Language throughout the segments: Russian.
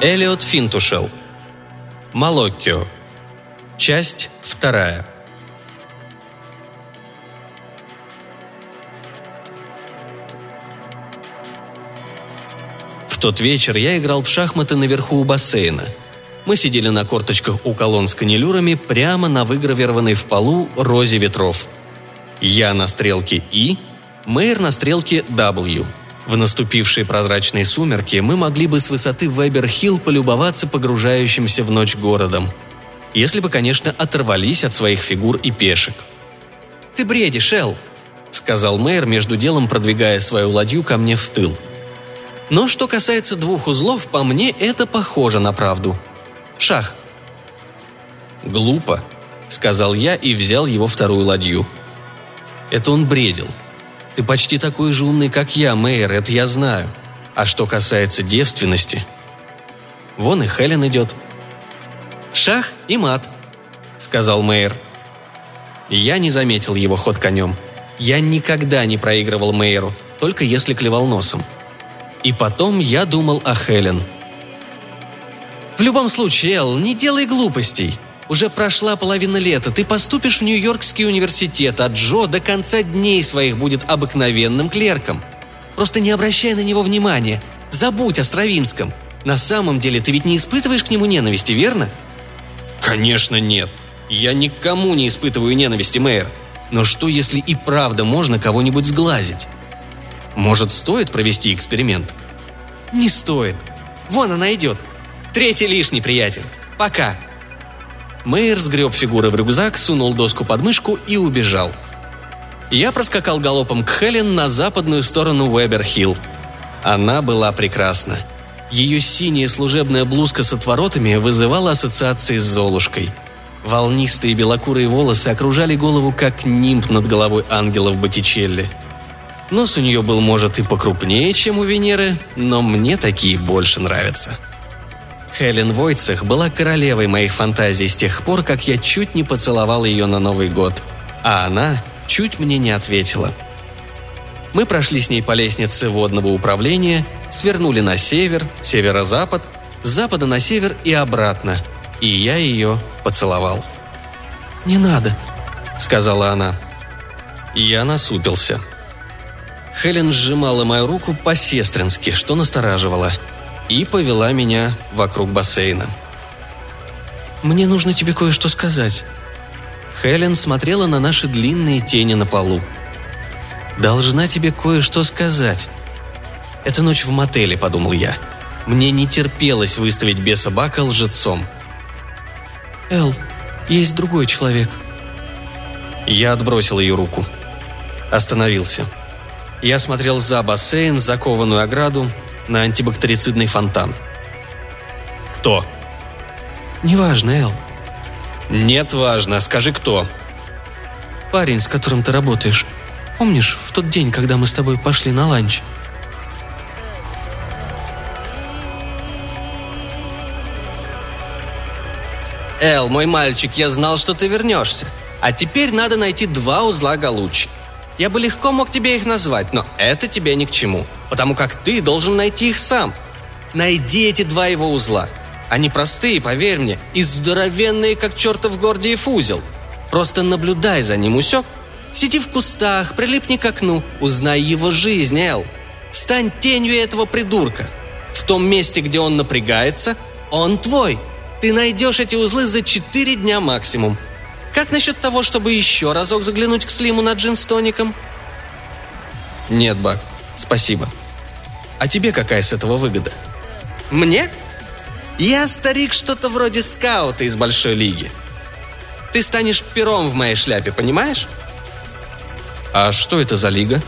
Элиот Финтушел. Малоккио. Часть вторая. В тот вечер я играл в шахматы наверху у бассейна. Мы сидели на корточках у колонн с канилюрами прямо на выгравированной в полу розе ветров. Я на стрелке И, Мэйр на стрелке W. В наступившие прозрачные сумерки мы могли бы с высоты Вебер-Хилл полюбоваться погружающимся в ночь городом. Если бы, конечно, оторвались от своих фигур и пешек. «Ты бредишь, Эл», — сказал мэр, между делом продвигая свою ладью ко мне в тыл. Но что касается двух узлов, по мне это похоже на правду. Шах. «Глупо», — сказал я и взял его вторую ладью. Это он бредил. Ты почти такой же умный, как я, Мэйр, это я знаю. А что касается девственности... Вон и Хелен идет. «Шах и мат», — сказал Мэйр. Я не заметил его ход конем. Я никогда не проигрывал Мэйру, только если клевал носом. И потом я думал о Хелен. «В любом случае, Эл, не делай глупостей», уже прошла половина лета, ты поступишь в Нью-Йоркский университет, а Джо до конца дней своих будет обыкновенным клерком. Просто не обращай на него внимания. Забудь о Стравинском. На самом деле ты ведь не испытываешь к нему ненависти, верно? Конечно нет. Я никому не испытываю ненависти, мэр. Но что, если и правда можно кого-нибудь сглазить? Может, стоит провести эксперимент? Не стоит. Вон она идет. Третий лишний, приятель. Пока. Мэйр сгреб фигуры в рюкзак, сунул доску под мышку и убежал. Я проскакал галопом к Хелен на западную сторону Уэбер-Хилл. Она была прекрасна. Ее синяя служебная блузка с отворотами вызывала ассоциации с Золушкой. Волнистые белокурые волосы окружали голову, как нимб над головой ангелов Боттичелли. Нос у нее был, может, и покрупнее, чем у Венеры, но мне такие больше нравятся. Хелен Войцех была королевой моих фантазий с тех пор, как я чуть не поцеловал ее на Новый год. А она чуть мне не ответила. Мы прошли с ней по лестнице водного управления, свернули на север, северо-запад, с запада на север и обратно. И я ее поцеловал. «Не надо», — сказала она. Я насупился. Хелен сжимала мою руку по-сестрински, что настораживало — и повела меня вокруг бассейна. «Мне нужно тебе кое-что сказать». Хелен смотрела на наши длинные тени на полу. «Должна тебе кое-что сказать». «Это ночь в мотеле», — подумал я. Мне не терпелось выставить беса Бака лжецом. «Эл, есть другой человек». Я отбросил ее руку. Остановился. Я смотрел за бассейн, закованную ограду, на антибактерицидный фонтан. «Кто?» «Неважно, Эл». «Нет, важно. Скажи, кто?» «Парень, с которым ты работаешь. Помнишь, в тот день, когда мы с тобой пошли на ланч?» «Эл, мой мальчик, я знал, что ты вернешься. А теперь надо найти два узла Галучи. Я бы легко мог тебе их назвать, но это тебе ни к чему, потому как ты должен найти их сам. Найди эти два его узла. Они простые, поверь мне, и здоровенные, как чертов Гордиев узел. Просто наблюдай за ним, усек? Сиди в кустах, прилипни к окну, узнай его жизнь, Эл. Стань тенью этого придурка. В том месте, где он напрягается, он твой. Ты найдешь эти узлы за четыре дня максимум. Как насчет того, чтобы еще разок заглянуть к Слиму на джин с тоником?» «Нет, Бак, спасибо. А тебе какая с этого выгода?» «Мне? Я старик что-то вроде скаута из Большой Лиги. Ты станешь пером в моей шляпе, понимаешь?» «А что это за лига?»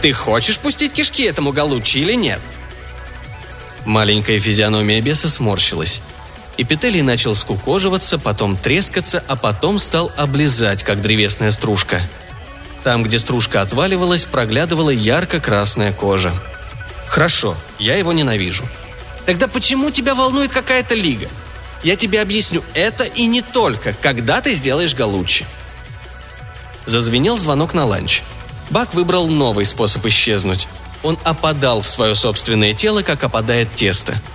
«Ты хочешь пустить кишки этому Галучи или нет?» Маленькая физиономия беса сморщилась. Эпителий начал скукоживаться, потом трескаться, а потом стал облизать, как древесная стружка. Там, где стружка отваливалась, проглядывала ярко-красная кожа. «Хорошо, я его ненавижу». «Тогда почему тебя волнует какая-то лига? Я тебе объясню это и не только, когда ты сделаешь Галучи». Зазвенел звонок на ланч. Бак выбрал новый способ исчезнуть. Он опадал в свое собственное тело, как опадает тесто –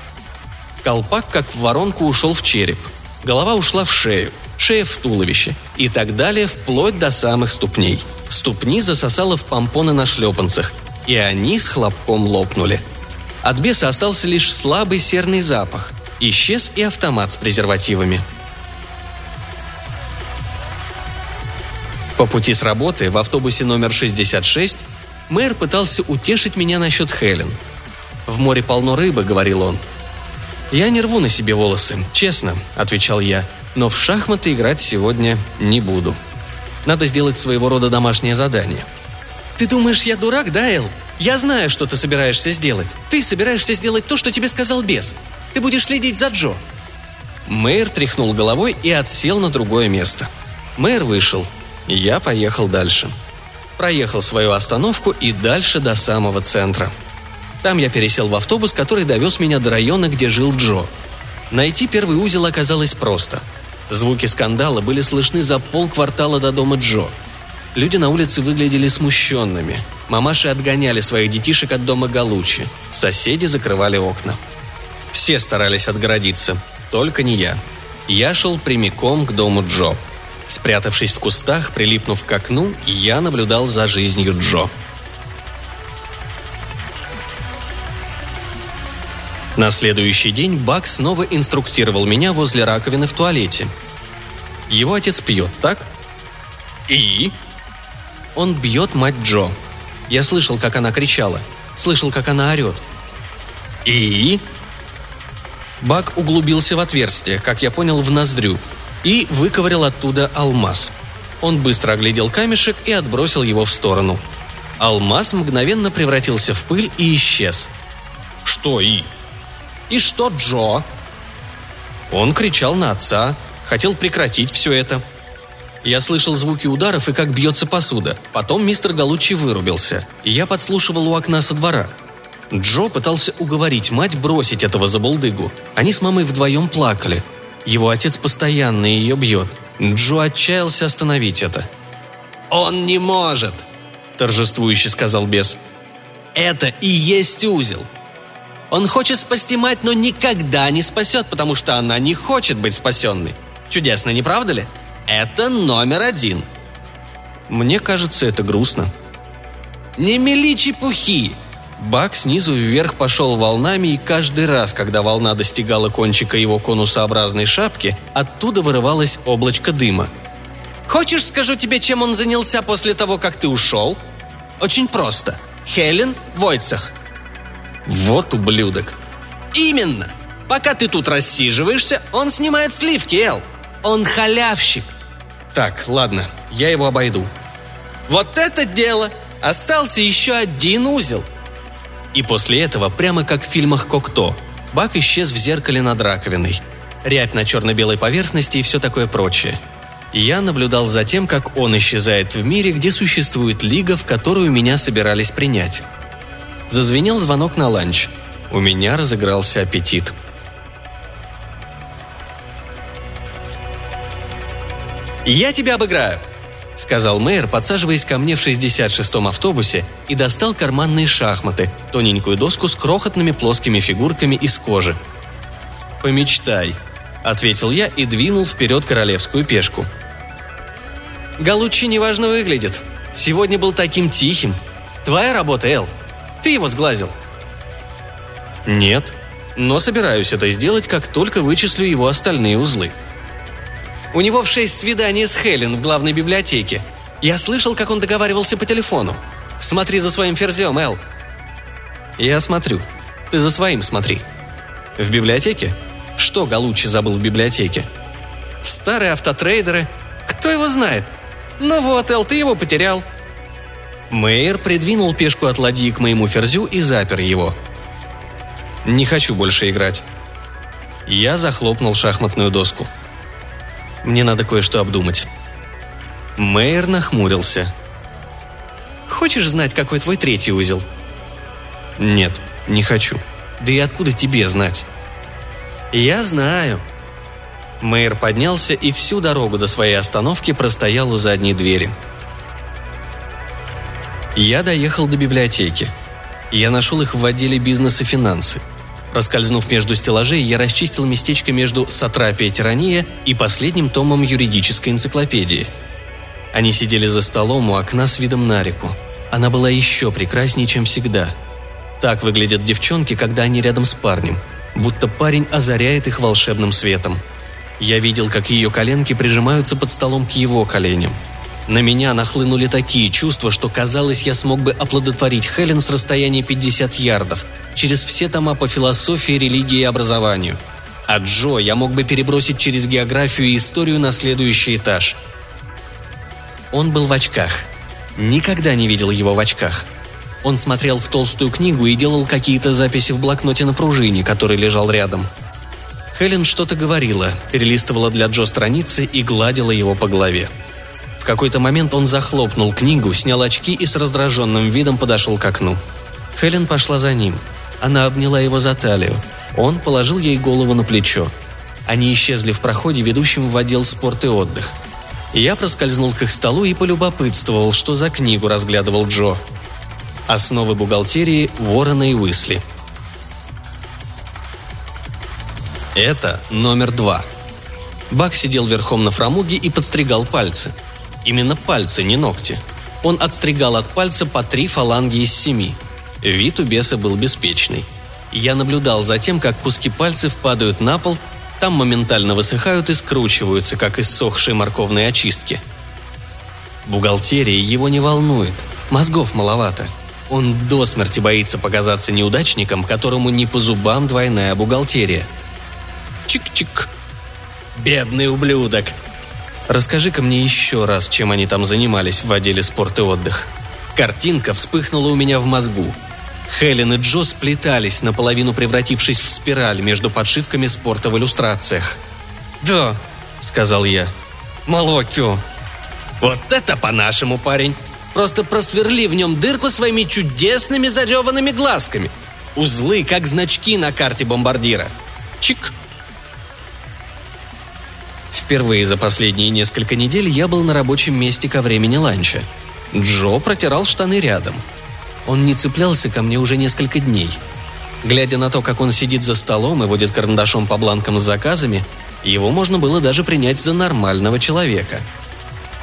Колпак, как в воронку, ушел в череп. Голова ушла в шею, шея в туловище и так далее вплоть до самых ступней. Ступни засосало в помпоны на шлепанцах, и они с хлопком лопнули. От беса остался лишь слабый серный запах. Исчез и автомат с презервативами. По пути с работы в автобусе номер 66 мэр пытался утешить меня насчет Хелен. «В море полно рыбы», — говорил он. «Я не рву на себе волосы, честно», — отвечал я, «но в шахматы играть сегодня не буду. Надо сделать своего рода домашнее задание». «Ты думаешь, я дурак, да, Эл? Я знаю, что ты собираешься сделать. Ты собираешься сделать то, что тебе сказал бес. Ты будешь следить за Джо». Мэр тряхнул головой и отсел на другое место. Мэр вышел. Я поехал дальше. Проехал свою остановку и дальше до самого центра. Там я пересел в автобус, который довез меня до района, где жил Джо. Найти первый узел оказалось просто. Звуки скандала были слышны за полквартала до дома Джо. Люди на улице выглядели смущенными. Мамаши отгоняли своих детишек от дома Галучи. Соседи закрывали окна. Все старались отгородиться, только не я. Я шел прямиком к дому Джо. Спрятавшись в кустах, прилипнув к окну, я наблюдал за жизнью Джо. На следующий день Бак снова инструктировал меня возле раковины в туалете. Его отец пьет, так? И? Он бьет мать Джо. Я слышал, как она кричала. Слышал, как она орет. И? Бак углубился в отверстие, как я понял, в ноздрю, и выковырял оттуда алмаз. Он быстро оглядел камешек и отбросил его в сторону. Алмаз мгновенно превратился в пыль и исчез. «Что и?» «И что, Джо?» Он кричал на отца, хотел прекратить все это. Я слышал звуки ударов и как бьется посуда. Потом мистер Галучи вырубился, и я подслушивал у окна со двора. Джо пытался уговорить мать бросить этого забулдыгу. Они с мамой вдвоем плакали. Его отец постоянно ее бьет. Джо отчаялся остановить это. «Он не может!» – торжествующе сказал бес. «Это и есть узел. Он хочет спасти мать, но никогда не спасет, потому что она не хочет быть спасенной. Чудесно, не правда ли? Это номер один. Мне кажется, это грустно. Не мели чепухи. Бак снизу вверх пошел волнами, и каждый раз, когда волна достигала кончика его конусообразной шапки, оттуда вырывалось облачко дыма. «Хочешь, скажу тебе, чем он занялся после того, как ты ушел?» «Очень просто. Хелен Войцах – вот ублюдок. Именно. Пока ты тут рассиживаешься, он снимает сливки, Эл. Он халявщик. Так, ладно, я его обойду. Вот это дело! Остался еще один узел. И после этого, прямо как в фильмах Кокто, Бак исчез в зеркале над раковиной. Рябь на черно-белой поверхности и все такое прочее. Я наблюдал за тем, как он исчезает в мире, где существует лига, в которую меня собирались принять. Зазвенел звонок на ланч. У меня разыгрался аппетит. «Я тебя обыграю!» — сказал мэр, подсаживаясь ко мне в 66-м автобусе и достал карманные шахматы, тоненькую доску с крохотными плоскими фигурками из кожи. «Помечтай», — ответил я и двинул вперед королевскую пешку. «Галучи неважно выглядит. Сегодня был таким тихим. Твоя работа, Эл», ты его сглазил?» «Нет, но собираюсь это сделать, как только вычислю его остальные узлы». «У него в шесть свидание с Хелен в главной библиотеке. Я слышал, как он договаривался по телефону. Смотри за своим ферзем, Эл». «Я смотрю. Ты за своим смотри». «В библиотеке? Что Галучи забыл в библиотеке?» «Старые автотрейдеры. Кто его знает? Ну вот, Эл, ты его потерял. Мейер придвинул пешку от ладьи к моему ферзю и запер его. «Не хочу больше играть». Я захлопнул шахматную доску. «Мне надо кое-что обдумать». Мейер нахмурился. «Хочешь знать, какой твой третий узел?» «Нет, не хочу. Да и откуда тебе знать?» «Я знаю». Мейер поднялся и всю дорогу до своей остановки простоял у задней двери – я доехал до библиотеки. Я нашел их в отделе бизнес и финансы. Проскользнув между стеллажей, я расчистил местечко между «Сатрапия тирания» и последним томом юридической энциклопедии. Они сидели за столом у окна с видом на реку. Она была еще прекраснее, чем всегда. Так выглядят девчонки, когда они рядом с парнем, будто парень озаряет их волшебным светом. Я видел, как ее коленки прижимаются под столом к его коленям. На меня нахлынули такие чувства, что казалось, я смог бы оплодотворить Хелен с расстояния 50 ярдов, через все тома по философии, религии и образованию. А Джо я мог бы перебросить через географию и историю на следующий этаж. Он был в очках. Никогда не видел его в очках. Он смотрел в толстую книгу и делал какие-то записи в блокноте на пружине, который лежал рядом. Хелен что-то говорила, перелистывала для Джо страницы и гладила его по голове. В какой-то момент он захлопнул книгу, снял очки и с раздраженным видом подошел к окну. Хелен пошла за ним. Она обняла его за талию. Он положил ей голову на плечо. Они исчезли в проходе, ведущем в отдел спорт и отдых. Я проскользнул к их столу и полюбопытствовал, что за книгу разглядывал Джо. Основы бухгалтерии Уоррена и Уисли. Это номер два. Бак сидел верхом на фрамуге и подстригал пальцы – Именно пальцы, не ногти. Он отстригал от пальца по три фаланги из семи. Вид у беса был беспечный. Я наблюдал за тем, как куски пальцев падают на пол, там моментально высыхают и скручиваются, как иссохшие морковные очистки. Бухгалтерия его не волнует, мозгов маловато. Он до смерти боится показаться неудачником, которому не по зубам двойная бухгалтерия. Чик-чик. Бедный ублюдок, Расскажи-ка мне еще раз, чем они там занимались в отделе спорт и отдых. Картинка вспыхнула у меня в мозгу. Хелен и Джо сплетались, наполовину превратившись в спираль между подшивками спорта в иллюстрациях. «Да», — сказал я. «Молокю». «Вот это по-нашему, парень! Просто просверли в нем дырку своими чудесными зареванными глазками. Узлы, как значки на карте бомбардира. Чик, Впервые за последние несколько недель я был на рабочем месте ко времени ланча. Джо протирал штаны рядом. Он не цеплялся ко мне уже несколько дней. Глядя на то, как он сидит за столом и водит карандашом по бланкам с заказами, его можно было даже принять за нормального человека.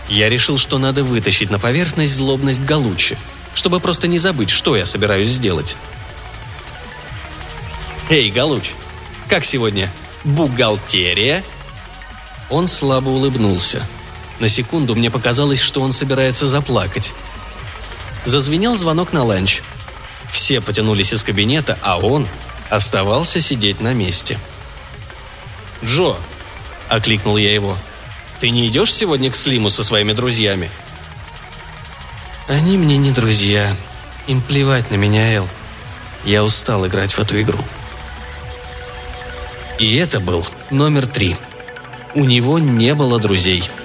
Я решил, что надо вытащить на поверхность злобность Галучи, чтобы просто не забыть, что я собираюсь сделать. «Эй, Галуч, как сегодня? Бухгалтерия?» Он слабо улыбнулся. На секунду мне показалось, что он собирается заплакать. Зазвенел звонок на ланч. Все потянулись из кабинета, а он оставался сидеть на месте. «Джо!» – окликнул я его. «Ты не идешь сегодня к Слиму со своими друзьями?» «Они мне не друзья. Им плевать на меня, Эл. Я устал играть в эту игру». И это был номер три – у него не было друзей –